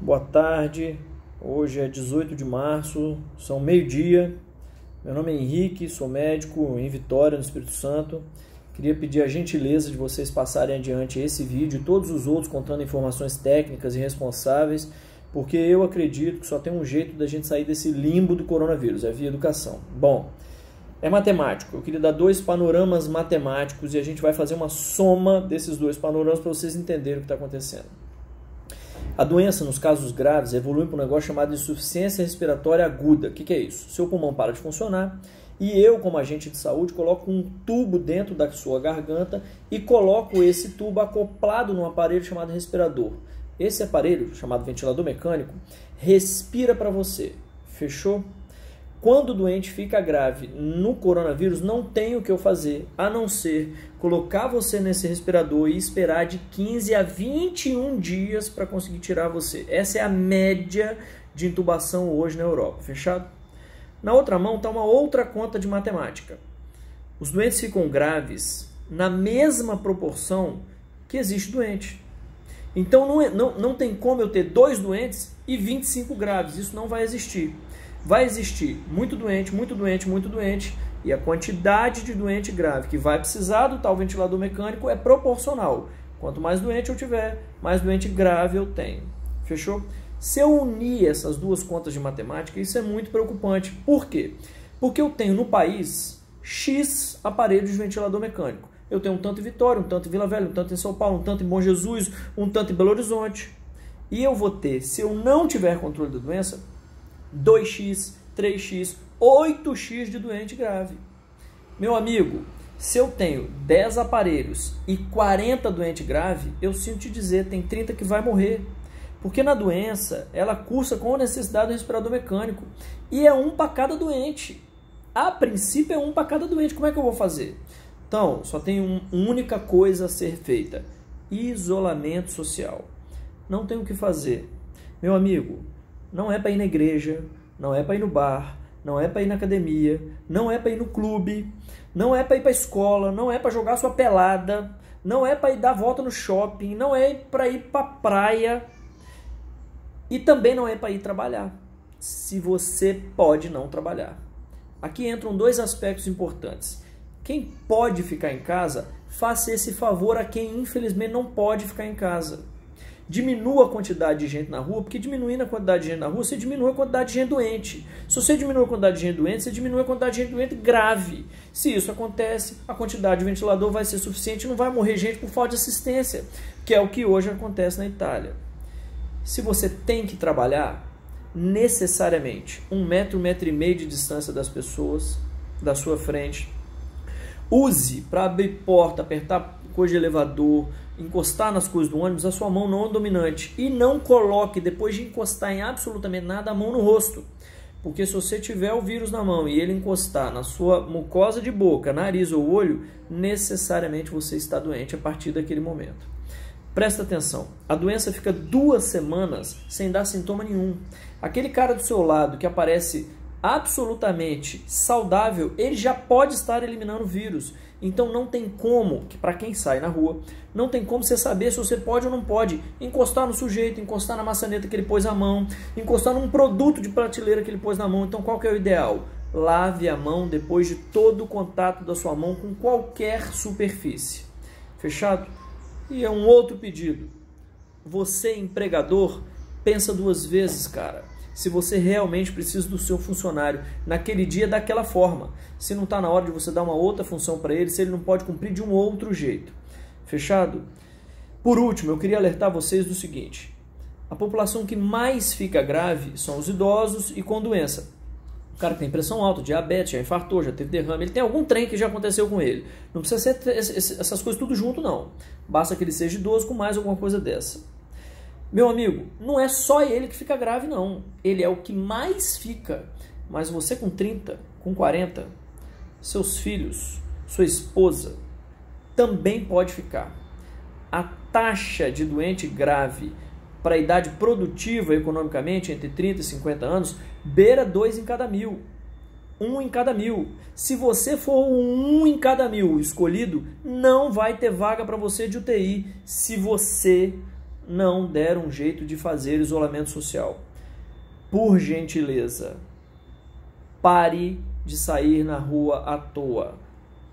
Boa tarde, hoje é 18 de março, são meio-dia. Meu nome é Henrique, sou médico em Vitória, no Espírito Santo. Queria pedir a gentileza de vocês passarem adiante esse vídeo e todos os outros contando informações técnicas e responsáveis, porque eu acredito que só tem um jeito da gente sair desse limbo do coronavírus, é via educação. Bom, é matemático. Eu queria dar dois panoramas matemáticos e a gente vai fazer uma soma desses dois panoramas para vocês entenderem o que está acontecendo. A doença, nos casos graves, evolui para um negócio chamado insuficiência respiratória aguda. O que, que é isso? Seu pulmão para de funcionar e eu, como agente de saúde, coloco um tubo dentro da sua garganta e coloco esse tubo acoplado num aparelho chamado respirador. Esse aparelho, chamado ventilador mecânico, respira para você. Fechou? Quando o doente fica grave no coronavírus, não tem o que eu fazer a não ser colocar você nesse respirador e esperar de 15 a 21 dias para conseguir tirar você. Essa é a média de intubação hoje na Europa. Fechado? Na outra mão está uma outra conta de matemática. Os doentes ficam graves na mesma proporção que existe doente. Então não, é, não, não tem como eu ter dois doentes e 25 graves. Isso não vai existir vai existir muito doente, muito doente, muito doente, e a quantidade de doente grave que vai precisar do tal ventilador mecânico é proporcional. Quanto mais doente eu tiver, mais doente grave eu tenho. Fechou? Se eu unir essas duas contas de matemática, isso é muito preocupante. Por quê? Porque eu tenho no país X aparelhos de ventilador mecânico. Eu tenho um tanto em Vitória, um tanto em Vila Velha, um tanto em São Paulo, um tanto em Bom Jesus, um tanto em Belo Horizonte. E eu vou ter, se eu não tiver controle da doença, 2x, 3x, 8x de doente grave. Meu amigo, se eu tenho 10 aparelhos e 40 doente grave, eu sinto te dizer, tem 30 que vai morrer. Porque na doença, ela cursa com a necessidade do respirador mecânico. E é um para cada doente. A princípio é um para cada doente. Como é que eu vou fazer? Então, só tem uma única coisa a ser feita: isolamento social. Não tem o que fazer. Meu amigo, não é para ir na igreja, não é para ir no bar, não é para ir na academia, não é para ir no clube, não é para ir para escola, não é para jogar sua pelada, não é para ir dar volta no shopping, não é para ir para praia e também não é para ir trabalhar. Se você pode não trabalhar. Aqui entram dois aspectos importantes. Quem pode ficar em casa, faça esse favor a quem infelizmente não pode ficar em casa diminua a quantidade de gente na rua, porque diminuindo a quantidade de gente na rua, você diminui a quantidade de gente doente. Se você diminui a quantidade de gente doente, você diminui a quantidade de gente doente grave. Se isso acontece, a quantidade de ventilador vai ser suficiente e não vai morrer gente por falta de assistência, que é o que hoje acontece na Itália. Se você tem que trabalhar, necessariamente um metro, um metro e meio de distância das pessoas da sua frente, use para abrir porta, apertar coisa de elevador, encostar nas coisas do ônibus, a sua mão não é dominante. E não coloque, depois de encostar em absolutamente nada, a mão no rosto. Porque se você tiver o vírus na mão e ele encostar na sua mucosa de boca, nariz ou olho, necessariamente você está doente a partir daquele momento. Presta atenção, a doença fica duas semanas sem dar sintoma nenhum. Aquele cara do seu lado que aparece absolutamente saudável, ele já pode estar eliminando vírus. Então não tem como, que para quem sai na rua, não tem como você saber se você pode ou não pode encostar no sujeito, encostar na maçaneta que ele pôs a mão, encostar num produto de prateleira que ele pôs na mão. Então qual que é o ideal? Lave a mão depois de todo o contato da sua mão com qualquer superfície. Fechado? E é um outro pedido. Você, empregador, pensa duas vezes, cara se você realmente precisa do seu funcionário naquele dia daquela forma. Se não está na hora de você dar uma outra função para ele, se ele não pode cumprir de um outro jeito. Fechado? Por último, eu queria alertar vocês do seguinte: a população que mais fica grave são os idosos e com doença. O cara que tem pressão alta, diabetes, já infartou, já teve derrame, ele tem algum trem que já aconteceu com ele. Não precisa ser essas coisas tudo junto, não. Basta que ele seja idoso com mais alguma coisa dessa. Meu amigo, não é só ele que fica grave, não. Ele é o que mais fica. Mas você com 30, com 40, seus filhos, sua esposa, também pode ficar. A taxa de doente grave para a idade produtiva economicamente, entre 30 e 50 anos, beira 2 em cada mil. Um em cada mil. Se você for um em cada mil escolhido, não vai ter vaga para você de UTI se você não der um jeito de fazer isolamento social. Por gentileza, pare de sair na rua à toa.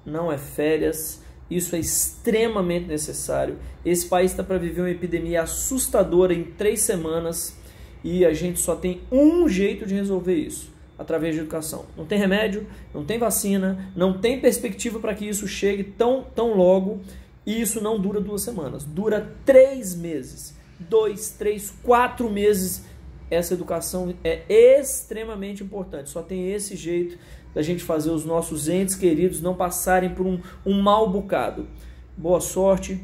Não é férias, isso é extremamente necessário. Esse país está para viver uma epidemia assustadora em três semanas e a gente só tem um jeito de resolver isso através de educação. Não tem remédio, não tem vacina, não tem perspectiva para que isso chegue tão, tão logo e isso não dura duas semanas, dura três meses, dois, três, quatro meses. Essa educação é extremamente importante. Só tem esse jeito da gente fazer os nossos entes queridos não passarem por um, um mal bocado. Boa sorte.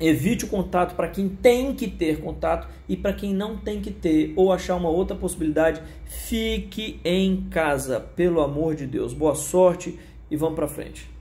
Evite o contato para quem tem que ter contato e para quem não tem que ter ou achar uma outra possibilidade, fique em casa, pelo amor de Deus. Boa sorte e vamos para frente.